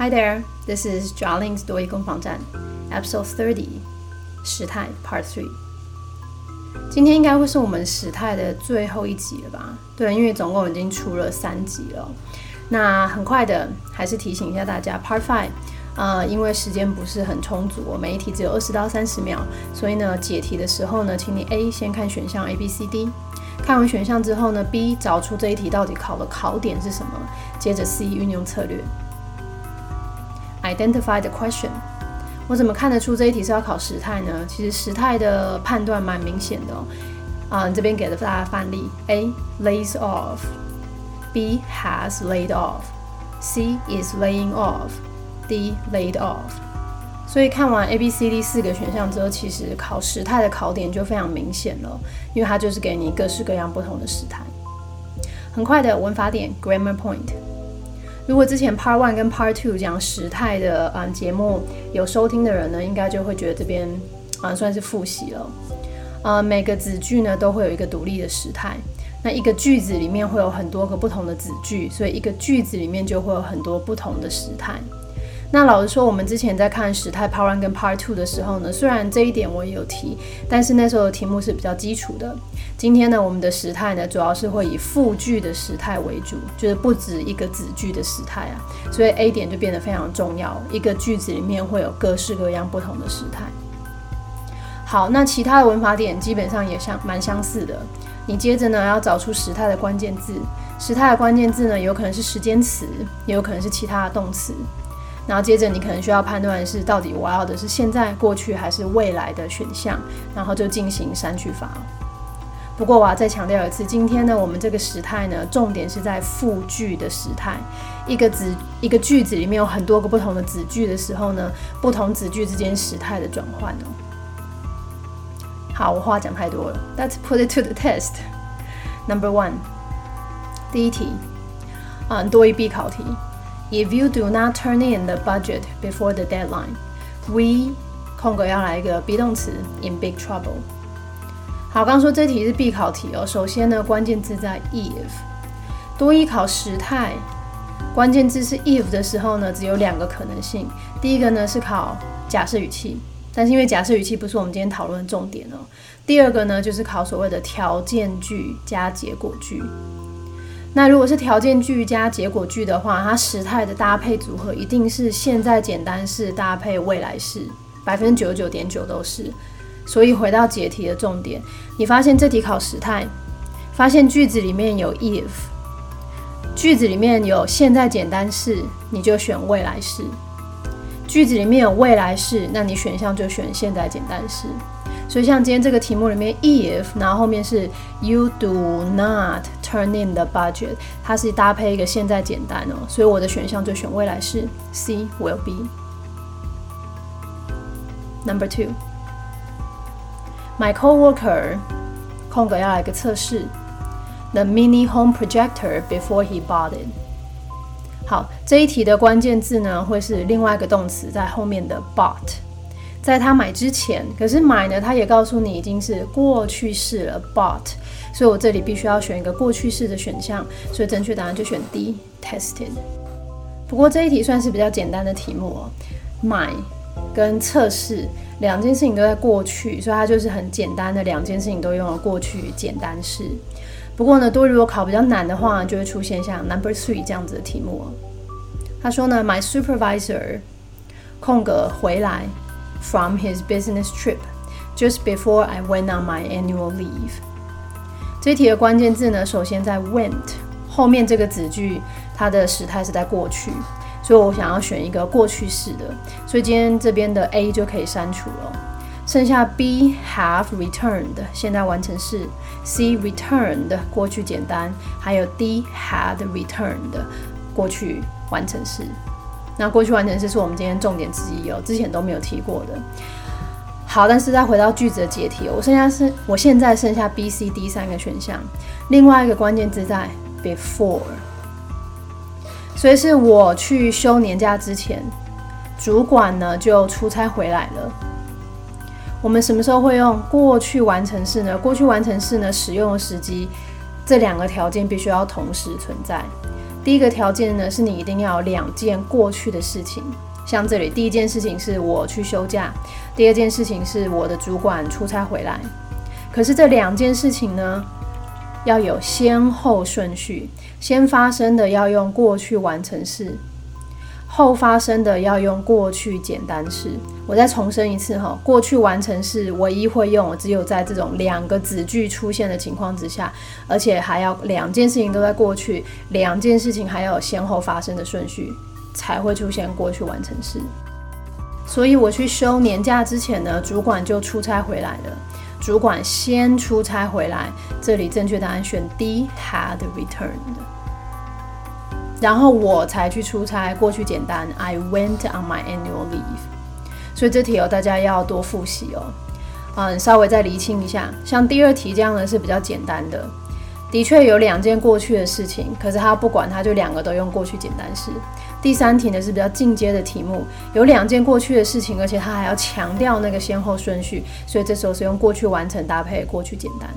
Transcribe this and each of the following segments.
Hi there, this is Jarling's 多益攻防战，Episode Thirty，时态 Part Three。今天应该会是我们时态的最后一集了吧？对，因为总共已经出了三集了。那很快的，还是提醒一下大家，Part Five，呃，因为时间不是很充足，每一题只有二十到三十秒，所以呢，解题的时候呢，请你 A 先看选项 A、B、C、D，看完选项之后呢，B 找出这一题到底考的考点是什么，接着 C 运用策略，Identify the question。我怎么看得出这一题是要考时态呢？其实时态的判断蛮明显的哦。啊，这边给了大家范例：A lays off，B has laid off，C is laying off，D laid off。所以看完 A、B、C、D 四个选项之后，其实考时态的考点就非常明显了，因为它就是给你各式各样不同的时态。很快的文法点 grammar point。如果之前 Part One 跟 Part Two 讲时态的嗯节目有收听的人呢，应该就会觉得这边啊算是复习了。呃，每个子句呢都会有一个独立的时态，那一个句子里面会有很多个不同的子句，所以一个句子里面就会有很多不同的时态。那老实说，我们之前在看时态 Part One 跟 Part Two 的时候呢，虽然这一点我也有提，但是那时候的题目是比较基础的。今天呢，我们的时态呢，主要是会以复句的时态为主，就是不止一个子句的时态啊，所以 A 点就变得非常重要。一个句子里面会有各式各样不同的时态。好，那其他的文法点基本上也相蛮相似的。你接着呢，要找出时态的关键字。时态的关键字呢，有可能是时间词，也有可能是其他的动词。然后接着你可能需要判断是到底我要的是现在、过去还是未来的选项，然后就进行删去法。不过我要再强调一次，今天呢，我们这个时态呢，重点是在复句的时态。一个子一个句子里面有很多个不同的子句的时候呢，不同子句之间时态的转换哦。好，我话讲太多了，Let's put it to the test. Number one，第一题，啊，多一必考题。If you do not turn in the budget before the deadline, we 空格要来一个 be 动词 in big trouble。好，刚说这题是必考题哦。首先呢，关键字在 if，多一考时态，关键字是 if 的时候呢，只有两个可能性。第一个呢是考假设语气，但是因为假设语气不是我们今天讨论的重点哦。第二个呢就是考所谓的条件句加结果句。那如果是条件句加结果句的话，它时态的搭配组合一定是现在简单式搭配未来式，百分之九十九点九都是。所以回到解题的重点，你发现这题考时态，发现句子里面有 if，句子里面有现在简单式，你就选未来式；句子里面有未来式，那你选项就选现在简单式。所以像今天这个题目里面，if，然后后面是 you do not turn in the budget，它是搭配一个现在简单哦，所以我的选项就选未来式，C will be。Number two，my coworker 空格要来个测试，the mini home projector before he bought it。好，这一题的关键字呢会是另外一个动词在后面的 bought。在他买之前，可是买呢，他也告诉你已经是过去式了，bought，所以我这里必须要选一个过去式的选项，所以正确答案就选 D，tested。不过这一题算是比较简单的题目哦，买跟测试两件事情都在过去，所以它就是很简单的两件事情都用了过去简单式。不过呢，多如果考比较难的话，就会出现像 number three 这样子的题目。他说呢，my supervisor 空格回来。from his business trip just before I went on my annual leave。这题的关键字呢，首先在 went 后面这个子句，它的时态是在过去，所以我想要选一个过去式的，所以今天这边的 A 就可以删除了。剩下 B have returned 现在完成式，C returned 过去简单，还有 D had returned 过去完成式。那过去完成式是我们今天重点之一哦，之前都没有提过的。好，但是再回到句子的解题，我剩下是，我现在剩下 B、C、D 三个选项，另外一个关键字在 before，所以是我去休年假之前，主管呢就出差回来了。我们什么时候会用过去完成式呢？过去完成式呢使用的时机，这两个条件必须要同时存在。第一个条件呢，是你一定要有两件过去的事情。像这里，第一件事情是我去休假，第二件事情是我的主管出差回来。可是这两件事情呢，要有先后顺序，先发生的要用过去完成式。后发生的要用过去简单式。我再重申一次哈，过去完成式唯一会用，只有在这种两个子句出现的情况之下，而且还要两件事情都在过去，两件事情还要有先后发生的顺序，才会出现过去完成式。所以我去休年假之前呢，主管就出差回来了。主管先出差回来，这里正确答案选 D，had returned。然后我才去出差，过去简单，I went on my annual leave。所以这题哦，大家要多复习哦。嗯，稍微再厘清一下，像第二题这样的是比较简单的，的确有两件过去的事情，可是他不管，他就两个都用过去简单式。第三题呢是比较进阶的题目，有两件过去的事情，而且他还要强调那个先后顺序，所以这时候是用过去完成搭配过去简单。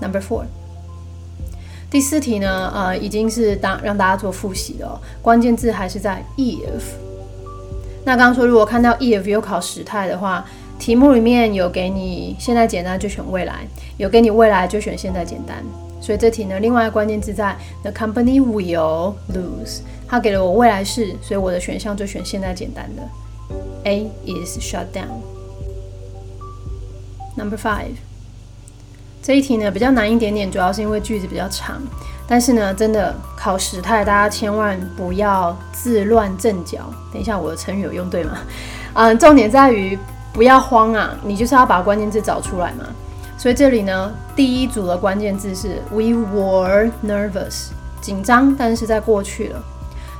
Number four。第四题呢，呃，已经是当让大家做复习了，关键字还是在 if。那刚刚说，如果看到 if 有考时态的话，题目里面有给你现在简单就选未来，有给你未来就选现在简单。所以这题呢，另外一个关键字在 the company will lose。它给了我未来式，所以我的选项就选现在简单的 A is shut down。Number five。这一题呢比较难一点点，主要是因为句子比较长。但是呢，真的考时态，大家千万不要自乱阵脚。等一下，我的成语有用对吗？嗯，重点在于不要慌啊，你就是要把关键字找出来嘛。所以这里呢，第一组的关键字是 We were nervous，紧张，但是在过去了。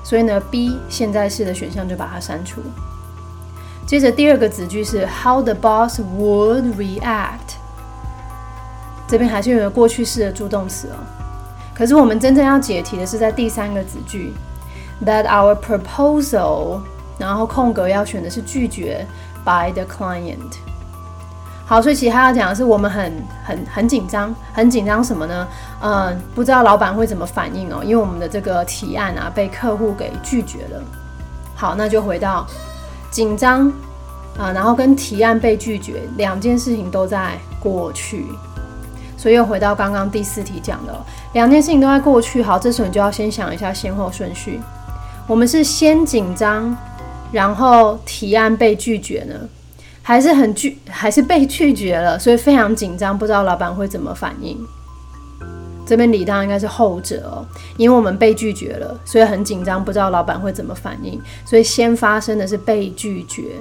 所以呢，B 现在式的选项就把它删除。接着第二个子句是 How the boss would react。这边还是有过去式的助动词哦，可是我们真正要解题的是在第三个子句，that our proposal，然后空格要选的是拒绝 by the client。好，所以其他要讲的是我们很很很紧张，很紧张什么呢？嗯，不知道老板会怎么反应哦，因为我们的这个提案啊被客户给拒绝了。好，那就回到紧张啊，然后跟提案被拒绝两件事情都在过去。所以又回到刚刚第四题讲的，两件事情都在过去。好，这时候你就要先想一下先后顺序。我们是先紧张，然后提案被拒绝呢，还是很拒，还是被拒绝了？所以非常紧张，不知道老板会怎么反应。这边理当应该是后者哦，因为我们被拒绝了，所以很紧张，不知道老板会怎么反应。所以先发生的是被拒绝，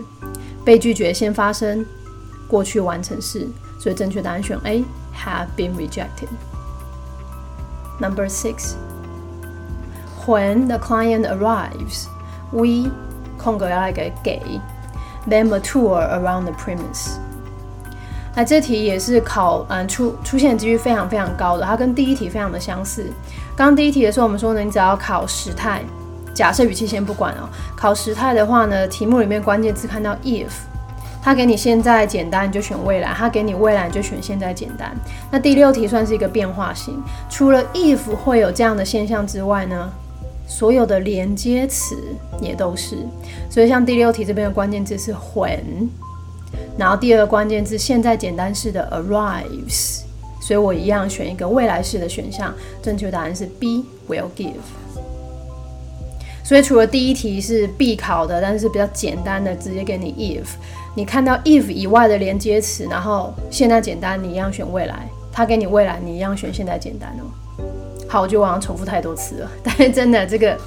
被拒绝先发生，过去完成式。所以正确答案选 A。have been rejected. Number six, when the client arrives, we 空格要来个给 them a tour around the premise。那这题也是考嗯出出现几率非常非常高的，它跟第一题非常的相似。刚刚第一题的时候，我们说呢，你只要考时态，假设语气先不管哦，考时态的话呢，题目里面关键字看到 if。他给你现在简单，你就选未来；他给你未来，你就选现在简单。那第六题算是一个变化型，除了 if 会有这样的现象之外呢，所有的连接词也都是。所以像第六题这边的关键字是 when，然后第二个关键字现在简单式的 arrives，所以我一样选一个未来式的选项。正确答案是 B will give。所以除了第一题是必考的，但是比较简单的，直接给你 if。你看到 if 以外的连接词，然后现在简单，你一样选未来。他给你未来，你一样选现在简单哦。好，我就往上重复太多次了，但是真的这个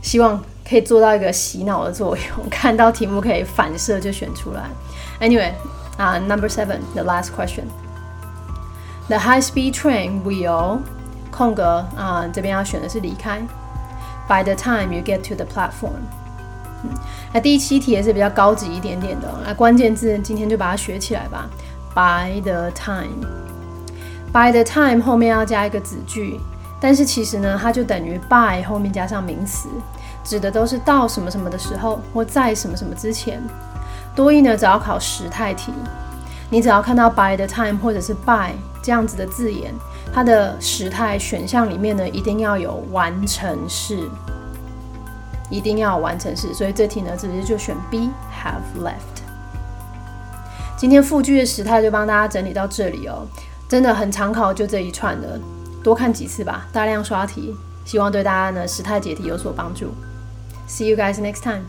希望可以做到一个洗脑的作用，看到题目可以反射就选出来。Anyway，啊，Number seven，the last question，the high-speed train will 空格啊，这边要选的是离开。By the time you get to the platform，嗯。那第七题也是比较高级一点点的，那关键字今天就把它学起来吧。By the time By the time 后面要加一个子句，但是其实呢，它就等于 by 后面加上名词，指的都是到什么什么的时候，或在什么什么之前。多一呢，只要考时态题，你只要看到 by the time 或者是 by 这样子的字眼，它的时态选项里面呢，一定要有完成式，一定要完成式。所以这题呢，直接就选 B have left。今天复句的时态就帮大家整理到这里哦，真的很常考，就这一串的，多看几次吧，大量刷题，希望对大家的时态解题有所帮助。See you guys next time.